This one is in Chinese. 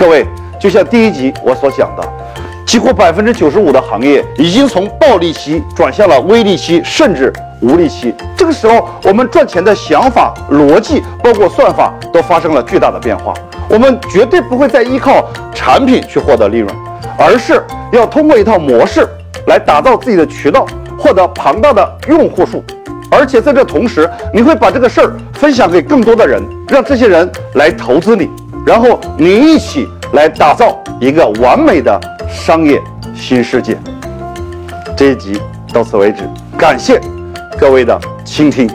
各位，就像第一集我所讲的，几乎百分之九十五的行业已经从暴利期转向了微利期，甚至无利期。这个时候，我们赚钱的想法、逻辑，包括算法，都发生了巨大的变化。我们绝对不会再依靠产品去获得利润，而是要通过一套模式来打造自己的渠道，获得庞大的用户数。而且在这同时，你会把这个事儿分享给更多的人，让这些人来投资你，然后你一起来打造一个完美的商业新世界。这一集到此为止，感谢各位的倾听。